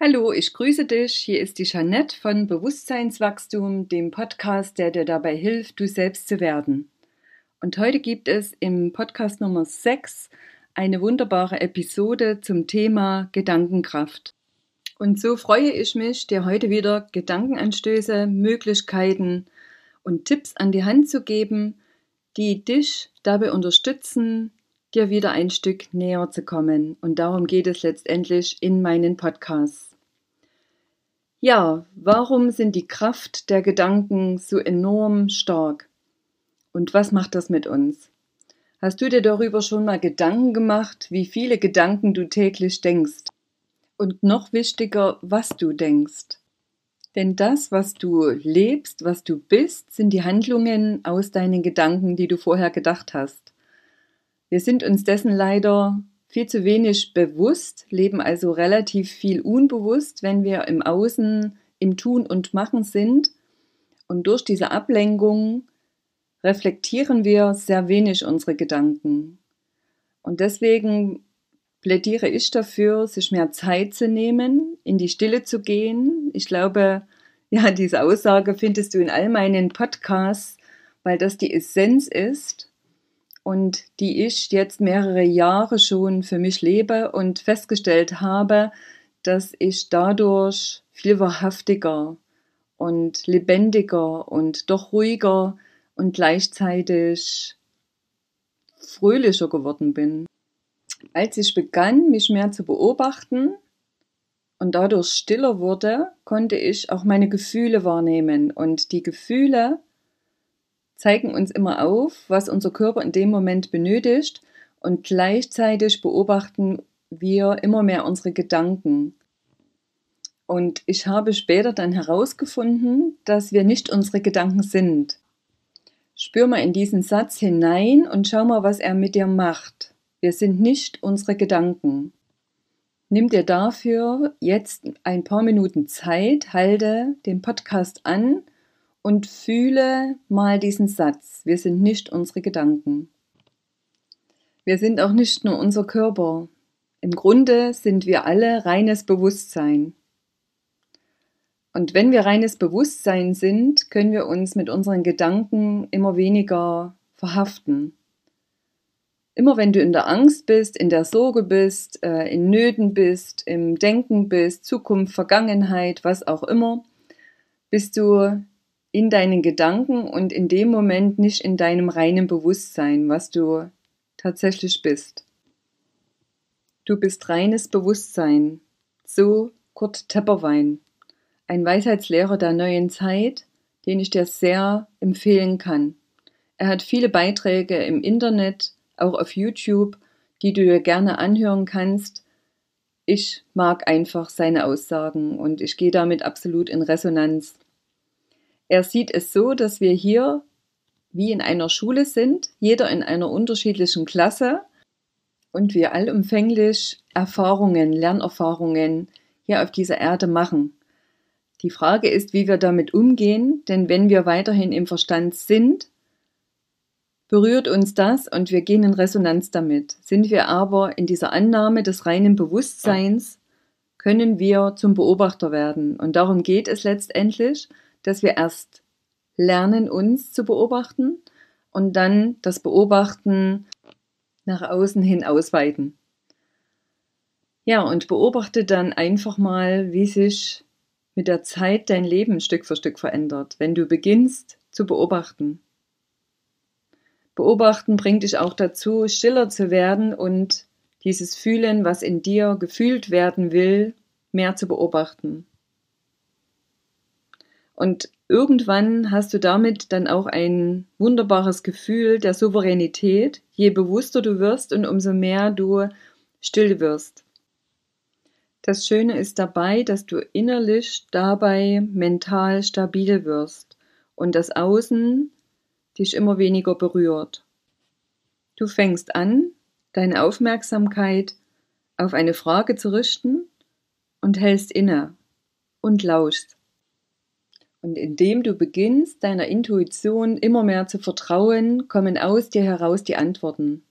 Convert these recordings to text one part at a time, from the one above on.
Hallo, ich grüße dich. Hier ist die Jeanette von Bewusstseinswachstum, dem Podcast, der dir dabei hilft, du selbst zu werden. Und heute gibt es im Podcast Nummer 6 eine wunderbare Episode zum Thema Gedankenkraft. Und so freue ich mich, dir heute wieder Gedankenanstöße, Möglichkeiten und Tipps an die Hand zu geben, die dich dabei unterstützen, dir wieder ein Stück näher zu kommen. Und darum geht es letztendlich in meinen Podcasts. Ja, warum sind die Kraft der Gedanken so enorm stark? Und was macht das mit uns? Hast du dir darüber schon mal Gedanken gemacht, wie viele Gedanken du täglich denkst? Und noch wichtiger, was du denkst. Denn das, was du lebst, was du bist, sind die Handlungen aus deinen Gedanken, die du vorher gedacht hast. Wir sind uns dessen leider viel zu wenig bewusst, leben also relativ viel unbewusst, wenn wir im Außen, im Tun und Machen sind. Und durch diese Ablenkung reflektieren wir sehr wenig unsere Gedanken. Und deswegen plädiere ich dafür, sich mehr Zeit zu nehmen, in die Stille zu gehen. Ich glaube, ja, diese Aussage findest du in all meinen Podcasts, weil das die Essenz ist und die ich jetzt mehrere Jahre schon für mich lebe und festgestellt habe, dass ich dadurch viel wahrhaftiger und lebendiger und doch ruhiger und gleichzeitig fröhlicher geworden bin. Als ich begann, mich mehr zu beobachten und dadurch stiller wurde, konnte ich auch meine Gefühle wahrnehmen. Und die Gefühle zeigen uns immer auf, was unser Körper in dem Moment benötigt und gleichzeitig beobachten wir immer mehr unsere Gedanken. Und ich habe später dann herausgefunden, dass wir nicht unsere Gedanken sind. Spür mal in diesen Satz hinein und schau mal, was er mit dir macht. Wir sind nicht unsere Gedanken. Nimm dir dafür jetzt ein paar Minuten Zeit, halte den Podcast an und fühle mal diesen Satz. Wir sind nicht unsere Gedanken. Wir sind auch nicht nur unser Körper. Im Grunde sind wir alle reines Bewusstsein. Und wenn wir reines Bewusstsein sind, können wir uns mit unseren Gedanken immer weniger verhaften. Immer wenn du in der Angst bist, in der Sorge bist, äh, in Nöten bist, im Denken bist, Zukunft, Vergangenheit, was auch immer, bist du in deinen Gedanken und in dem Moment nicht in deinem reinen Bewusstsein, was du tatsächlich bist. Du bist reines Bewusstsein. So Kurt Tepperwein, ein Weisheitslehrer der neuen Zeit, den ich dir sehr empfehlen kann. Er hat viele Beiträge im Internet, auch auf YouTube, die du dir gerne anhören kannst. Ich mag einfach seine Aussagen und ich gehe damit absolut in Resonanz. Er sieht es so, dass wir hier wie in einer Schule sind, jeder in einer unterschiedlichen Klasse und wir allumfänglich Erfahrungen, Lernerfahrungen hier auf dieser Erde machen. Die Frage ist, wie wir damit umgehen, denn wenn wir weiterhin im Verstand sind, berührt uns das und wir gehen in Resonanz damit. Sind wir aber in dieser Annahme des reinen Bewusstseins, können wir zum Beobachter werden. Und darum geht es letztendlich, dass wir erst lernen, uns zu beobachten und dann das Beobachten nach außen hin ausweiten. Ja, und beobachte dann einfach mal, wie sich mit der Zeit dein Leben Stück für Stück verändert, wenn du beginnst zu beobachten. Beobachten bringt dich auch dazu, stiller zu werden und dieses Fühlen, was in dir gefühlt werden will, mehr zu beobachten. Und irgendwann hast du damit dann auch ein wunderbares Gefühl der Souveränität, je bewusster du wirst und umso mehr du still wirst. Das Schöne ist dabei, dass du innerlich dabei mental stabil wirst und das Außen dich immer weniger berührt. Du fängst an, deine Aufmerksamkeit auf eine Frage zu richten und hältst inne und lauschst. Und indem du beginnst, deiner Intuition immer mehr zu vertrauen, kommen aus dir heraus die Antworten.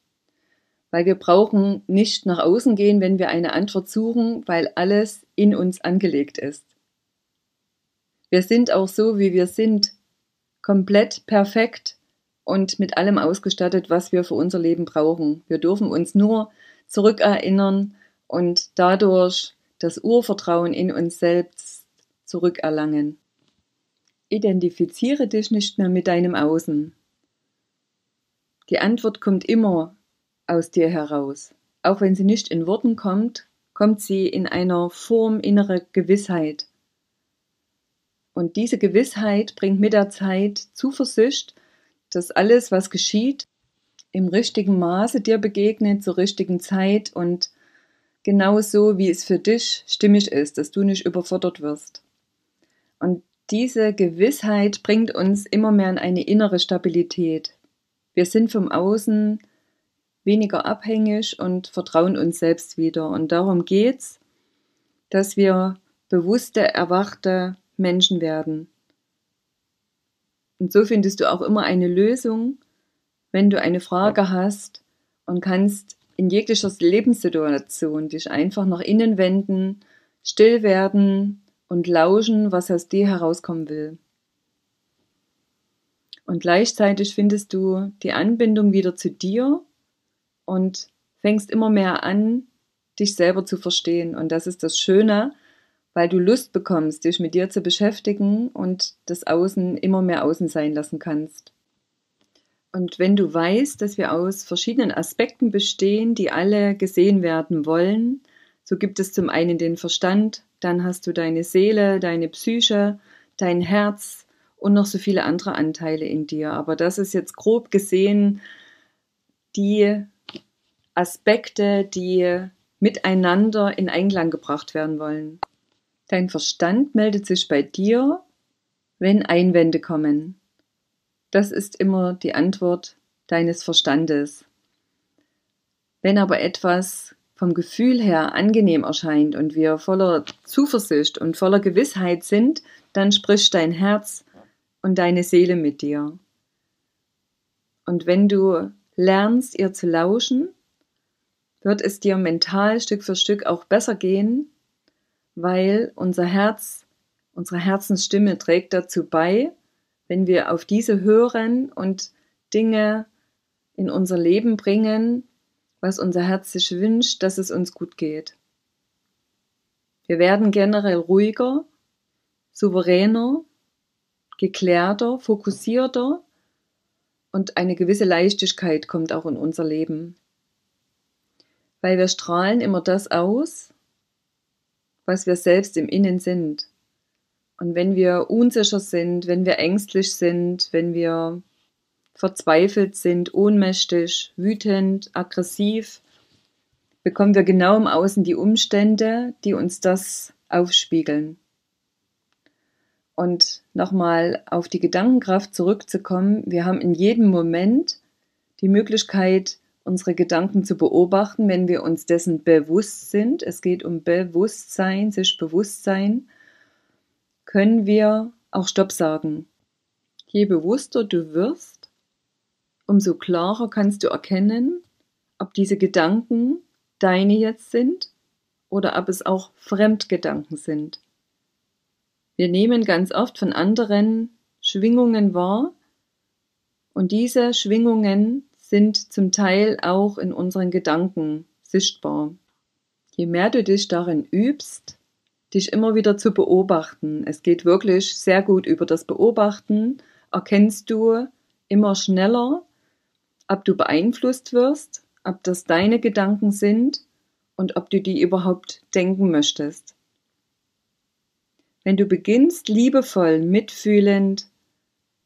Weil wir brauchen nicht nach außen gehen, wenn wir eine Antwort suchen, weil alles in uns angelegt ist. Wir sind auch so, wie wir sind, komplett perfekt und mit allem ausgestattet, was wir für unser Leben brauchen. Wir dürfen uns nur zurückerinnern und dadurch das Urvertrauen in uns selbst zurückerlangen. Identifiziere dich nicht mehr mit deinem Außen. Die Antwort kommt immer aus dir heraus. Auch wenn sie nicht in Worten kommt, kommt sie in einer Form innere Gewissheit. Und diese Gewissheit bringt mit der Zeit Zuversicht, dass alles, was geschieht, im richtigen Maße dir begegnet, zur richtigen Zeit und genauso, wie es für dich stimmig ist, dass du nicht überfordert wirst. Und diese Gewissheit bringt uns immer mehr in eine innere Stabilität. Wir sind vom Außen weniger abhängig und vertrauen uns selbst wieder. Und darum geht's, dass wir bewusste, erwachte Menschen werden. Und so findest du auch immer eine Lösung, wenn du eine Frage hast und kannst in jeglicher Lebenssituation dich einfach nach innen wenden, still werden und lauschen, was aus dir herauskommen will. Und gleichzeitig findest du die Anbindung wieder zu dir und fängst immer mehr an, dich selber zu verstehen. Und das ist das Schöne, weil du Lust bekommst, dich mit dir zu beschäftigen und das Außen immer mehr außen sein lassen kannst. Und wenn du weißt, dass wir aus verschiedenen Aspekten bestehen, die alle gesehen werden wollen, so gibt es zum einen den Verstand, dann hast du deine Seele, deine Psyche, dein Herz und noch so viele andere Anteile in dir. Aber das ist jetzt grob gesehen die Aspekte, die miteinander in Einklang gebracht werden wollen. Dein Verstand meldet sich bei dir, wenn Einwände kommen. Das ist immer die Antwort deines Verstandes. Wenn aber etwas vom Gefühl her angenehm erscheint und wir voller Zuversicht und voller Gewissheit sind, dann spricht dein Herz und deine Seele mit dir. Und wenn du lernst, ihr zu lauschen, wird es dir mental Stück für Stück auch besser gehen, weil unser Herz, unsere Herzensstimme trägt dazu bei, wenn wir auf diese hören und Dinge in unser Leben bringen, was unser Herz sich wünscht, dass es uns gut geht. Wir werden generell ruhiger, souveräner, geklärter, fokussierter und eine gewisse Leichtigkeit kommt auch in unser Leben. Weil wir strahlen immer das aus, was wir selbst im Innen sind. Und wenn wir unsicher sind, wenn wir ängstlich sind, wenn wir verzweifelt sind, ohnmächtig, wütend, aggressiv, bekommen wir genau im Außen die Umstände, die uns das aufspiegeln. Und nochmal auf die Gedankenkraft zurückzukommen, wir haben in jedem Moment die Möglichkeit, unsere Gedanken zu beobachten, wenn wir uns dessen bewusst sind. Es geht um Bewusstsein, sich Bewusstsein, können wir auch Stopp sagen. Je bewusster du wirst, umso klarer kannst du erkennen, ob diese Gedanken deine jetzt sind oder ob es auch Fremdgedanken sind. Wir nehmen ganz oft von anderen Schwingungen wahr und diese Schwingungen sind zum Teil auch in unseren Gedanken sichtbar. Je mehr du dich darin übst, dich immer wieder zu beobachten, es geht wirklich sehr gut über das Beobachten, erkennst du immer schneller, ob du beeinflusst wirst, ob das deine Gedanken sind und ob du die überhaupt denken möchtest. Wenn du beginnst, liebevoll, mitfühlend,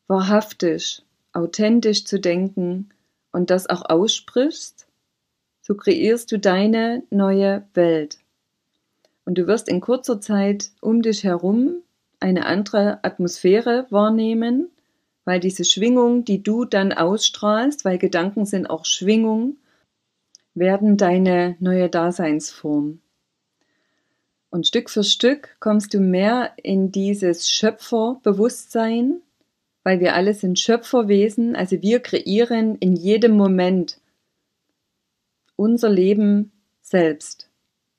wahrhaftig, authentisch zu denken, und das auch aussprichst, so kreierst du deine neue Welt. Und du wirst in kurzer Zeit um dich herum eine andere Atmosphäre wahrnehmen, weil diese Schwingung, die du dann ausstrahlst, weil Gedanken sind auch Schwingung, werden deine neue Daseinsform. Und Stück für Stück kommst du mehr in dieses Schöpferbewusstsein, weil wir alle sind Schöpferwesen, also wir kreieren in jedem Moment unser Leben selbst.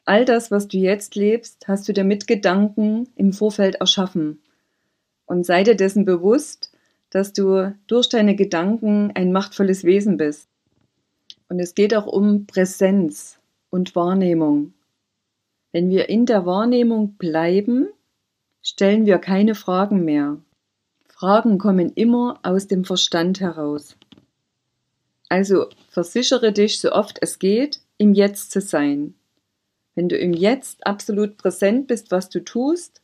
All das, was du jetzt lebst, hast du dir mit Gedanken im Vorfeld erschaffen. Und sei dir dessen bewusst, dass du durch deine Gedanken ein machtvolles Wesen bist. Und es geht auch um Präsenz und Wahrnehmung. Wenn wir in der Wahrnehmung bleiben, stellen wir keine Fragen mehr. Fragen kommen immer aus dem Verstand heraus. Also versichere dich, so oft es geht, im Jetzt zu sein. Wenn du im Jetzt absolut präsent bist, was du tust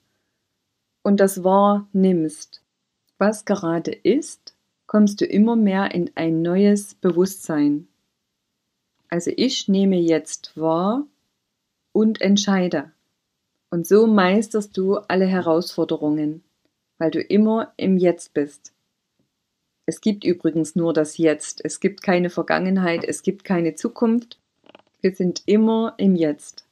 und das wahrnimmst, was gerade ist, kommst du immer mehr in ein neues Bewusstsein. Also ich nehme jetzt wahr und entscheide. Und so meisterst du alle Herausforderungen weil du immer im Jetzt bist. Es gibt übrigens nur das Jetzt. Es gibt keine Vergangenheit, es gibt keine Zukunft. Wir sind immer im Jetzt.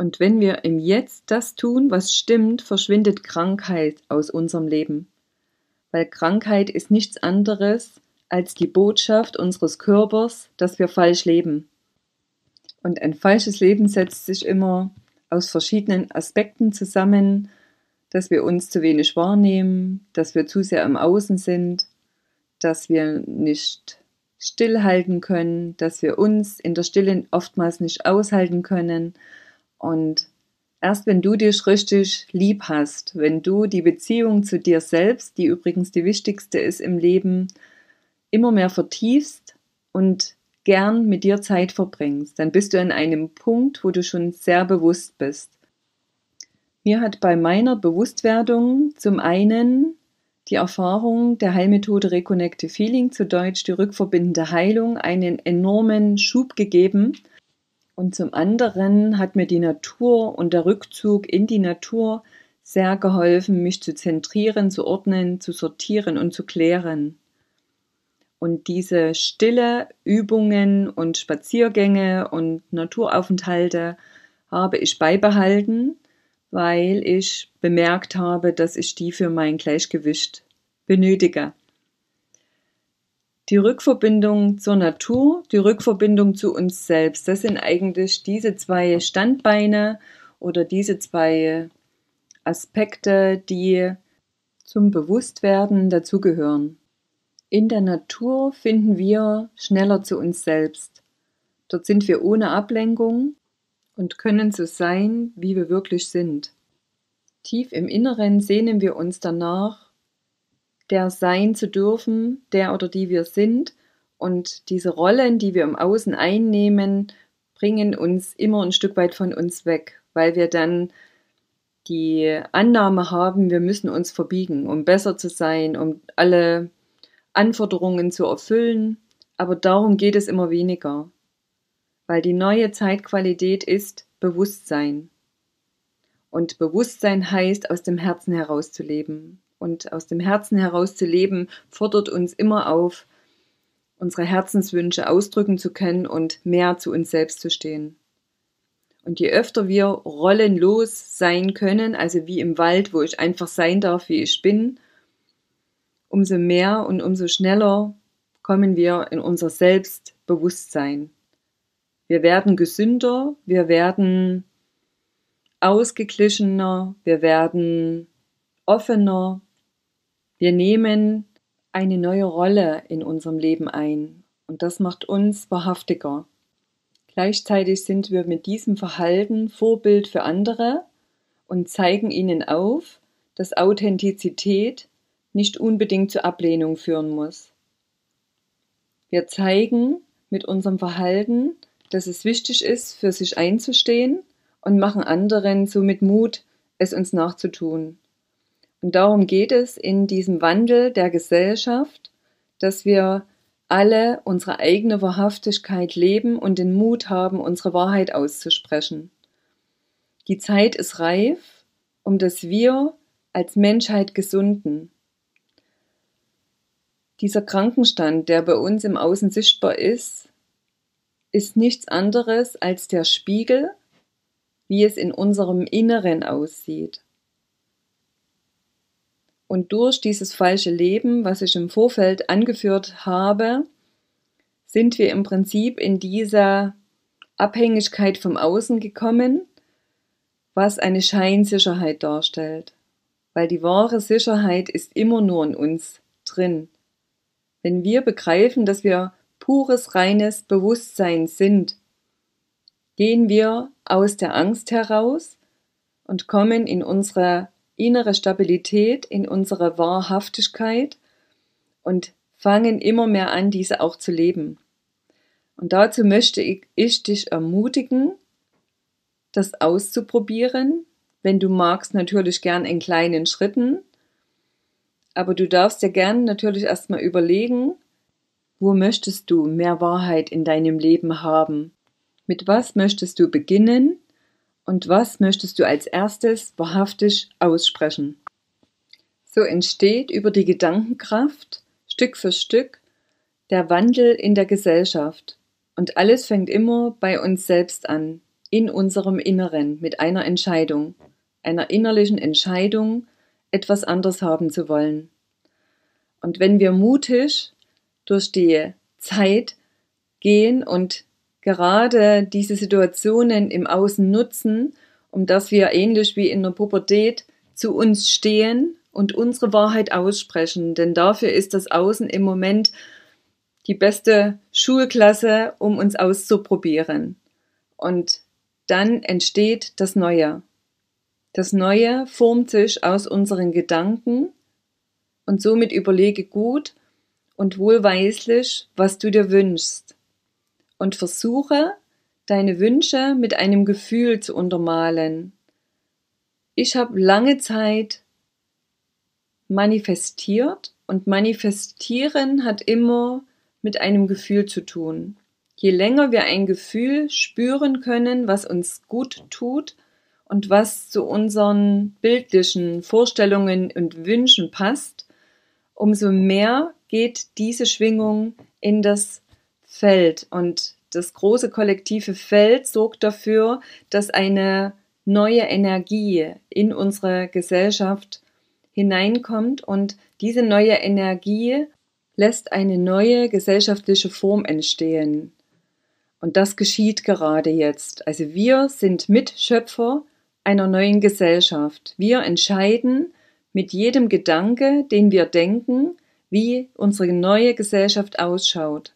Und wenn wir im Jetzt das tun, was stimmt, verschwindet Krankheit aus unserem Leben. Weil Krankheit ist nichts anderes als die Botschaft unseres Körpers, dass wir falsch leben. Und ein falsches Leben setzt sich immer aus verschiedenen Aspekten zusammen, dass wir uns zu wenig wahrnehmen, dass wir zu sehr im Außen sind, dass wir nicht stillhalten können, dass wir uns in der Stille oftmals nicht aushalten können. Und erst wenn du dich richtig lieb hast, wenn du die Beziehung zu dir selbst, die übrigens die wichtigste ist im Leben, immer mehr vertiefst und gern mit dir Zeit verbringst, dann bist du an einem Punkt, wo du schon sehr bewusst bist. Mir hat bei meiner Bewusstwerdung zum einen die Erfahrung der Heilmethode Reconnective Feeling, zu Deutsch die rückverbindende Heilung, einen enormen Schub gegeben. Und zum anderen hat mir die Natur und der Rückzug in die Natur sehr geholfen, mich zu zentrieren, zu ordnen, zu sortieren und zu klären. Und diese stille Übungen und Spaziergänge und Naturaufenthalte habe ich beibehalten weil ich bemerkt habe, dass ich die für mein Gleichgewicht benötige. Die Rückverbindung zur Natur, die Rückverbindung zu uns selbst, das sind eigentlich diese zwei Standbeine oder diese zwei Aspekte, die zum Bewusstwerden dazugehören. In der Natur finden wir schneller zu uns selbst. Dort sind wir ohne Ablenkung und können so sein, wie wir wirklich sind. Tief im Inneren sehnen wir uns danach, der sein zu dürfen, der oder die wir sind, und diese Rollen, die wir im Außen einnehmen, bringen uns immer ein Stück weit von uns weg, weil wir dann die Annahme haben, wir müssen uns verbiegen, um besser zu sein, um alle Anforderungen zu erfüllen. Aber darum geht es immer weniger weil die neue Zeitqualität ist Bewusstsein. Und Bewusstsein heißt, aus dem Herzen heraus zu leben. Und aus dem Herzen heraus zu leben fordert uns immer auf, unsere Herzenswünsche ausdrücken zu können und mehr zu uns selbst zu stehen. Und je öfter wir rollenlos sein können, also wie im Wald, wo ich einfach sein darf, wie ich bin, umso mehr und umso schneller kommen wir in unser Selbstbewusstsein. Wir werden gesünder, wir werden ausgeglichener, wir werden offener, wir nehmen eine neue Rolle in unserem Leben ein und das macht uns wahrhaftiger. Gleichzeitig sind wir mit diesem Verhalten Vorbild für andere und zeigen ihnen auf, dass Authentizität nicht unbedingt zur Ablehnung führen muss. Wir zeigen mit unserem Verhalten, dass es wichtig ist, für sich einzustehen und machen anderen somit Mut, es uns nachzutun. Und darum geht es in diesem Wandel der Gesellschaft, dass wir alle unsere eigene Wahrhaftigkeit leben und den Mut haben, unsere Wahrheit auszusprechen. Die Zeit ist reif, um dass wir als Menschheit gesunden. Dieser Krankenstand, der bei uns im Außen sichtbar ist, ist nichts anderes als der Spiegel, wie es in unserem Inneren aussieht. Und durch dieses falsche Leben, was ich im Vorfeld angeführt habe, sind wir im Prinzip in dieser Abhängigkeit vom Außen gekommen, was eine Scheinsicherheit darstellt. Weil die wahre Sicherheit ist immer nur in uns drin. Wenn wir begreifen, dass wir pures, reines Bewusstsein sind, gehen wir aus der Angst heraus und kommen in unsere innere Stabilität, in unsere Wahrhaftigkeit und fangen immer mehr an, diese auch zu leben. Und dazu möchte ich, ich dich ermutigen, das auszuprobieren. Wenn du magst, natürlich gern in kleinen Schritten. Aber du darfst dir gern natürlich erstmal überlegen, wo möchtest du mehr Wahrheit in deinem Leben haben? Mit was möchtest du beginnen? Und was möchtest du als erstes wahrhaftig aussprechen? So entsteht über die Gedankenkraft Stück für Stück der Wandel in der Gesellschaft. Und alles fängt immer bei uns selbst an, in unserem Inneren, mit einer Entscheidung, einer innerlichen Entscheidung, etwas anders haben zu wollen. Und wenn wir mutig durch die Zeit gehen und gerade diese Situationen im Außen nutzen, um dass wir ähnlich wie in der Pubertät zu uns stehen und unsere Wahrheit aussprechen, denn dafür ist das Außen im Moment die beste Schulklasse, um uns auszuprobieren. Und dann entsteht das Neue. Das Neue formt sich aus unseren Gedanken und somit überlege gut und wohlweislich, was du dir wünschst. Und versuche, deine Wünsche mit einem Gefühl zu untermalen. Ich habe lange Zeit manifestiert und manifestieren hat immer mit einem Gefühl zu tun. Je länger wir ein Gefühl spüren können, was uns gut tut und was zu unseren bildlichen Vorstellungen und Wünschen passt, umso mehr geht diese Schwingung in das Feld und das große kollektive Feld sorgt dafür, dass eine neue Energie in unsere Gesellschaft hineinkommt und diese neue Energie lässt eine neue gesellschaftliche Form entstehen. Und das geschieht gerade jetzt. Also wir sind Mitschöpfer einer neuen Gesellschaft. Wir entscheiden mit jedem Gedanke, den wir denken, wie unsere neue Gesellschaft ausschaut.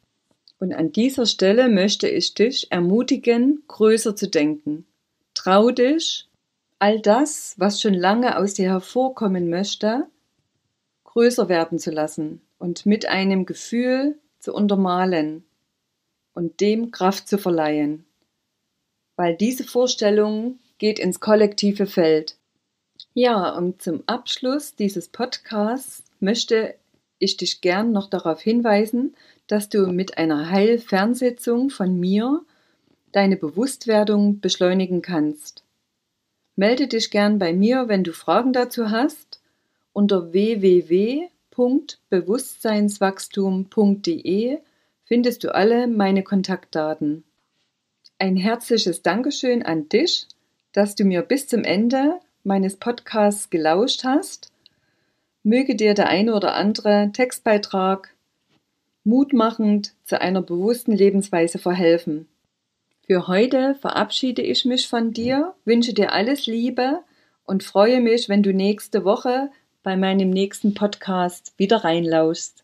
Und an dieser Stelle möchte ich dich ermutigen, größer zu denken. Trau dich, all das, was schon lange aus dir hervorkommen möchte, größer werden zu lassen und mit einem Gefühl zu untermalen und dem Kraft zu verleihen. Weil diese Vorstellung geht ins kollektive Feld. Ja, und zum Abschluss dieses Podcasts möchte ich dich gern noch darauf hinweisen, dass du mit einer Heilfernsitzung von mir deine Bewusstwerdung beschleunigen kannst. Melde dich gern bei mir, wenn du Fragen dazu hast, unter www.bewusstseinswachstum.de findest du alle meine Kontaktdaten. Ein herzliches Dankeschön an dich, dass du mir bis zum Ende meines Podcasts gelauscht hast. Möge dir der eine oder andere Textbeitrag mutmachend zu einer bewussten Lebensweise verhelfen. Für heute verabschiede ich mich von dir, wünsche dir alles Liebe und freue mich, wenn du nächste Woche bei meinem nächsten Podcast wieder reinlauschst.